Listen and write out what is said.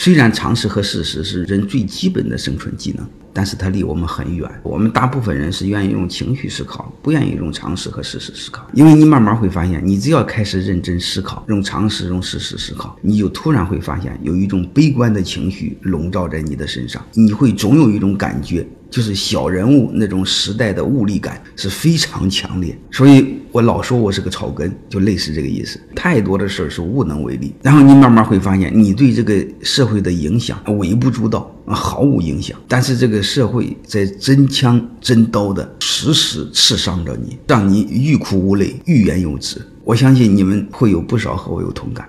虽然常识和事实是人最基本的生存技能，但是它离我们很远。我们大部分人是愿意用情绪思考，不愿意用常识和事实思考。因为你慢慢会发现，你只要开始认真思考，用常识、用事实思考，你就突然会发现有一种悲观的情绪笼罩在你的身上，你会总有一种感觉。就是小人物那种时代的物力感是非常强烈，所以我老说我是个草根，就类似这个意思。太多的事儿是无能为力，然后你慢慢会发现，你对这个社会的影响微不足道，毫无影响。但是这个社会在真枪真刀的时时刺伤着你，让你欲哭无泪、欲言又止。我相信你们会有不少和我有同感。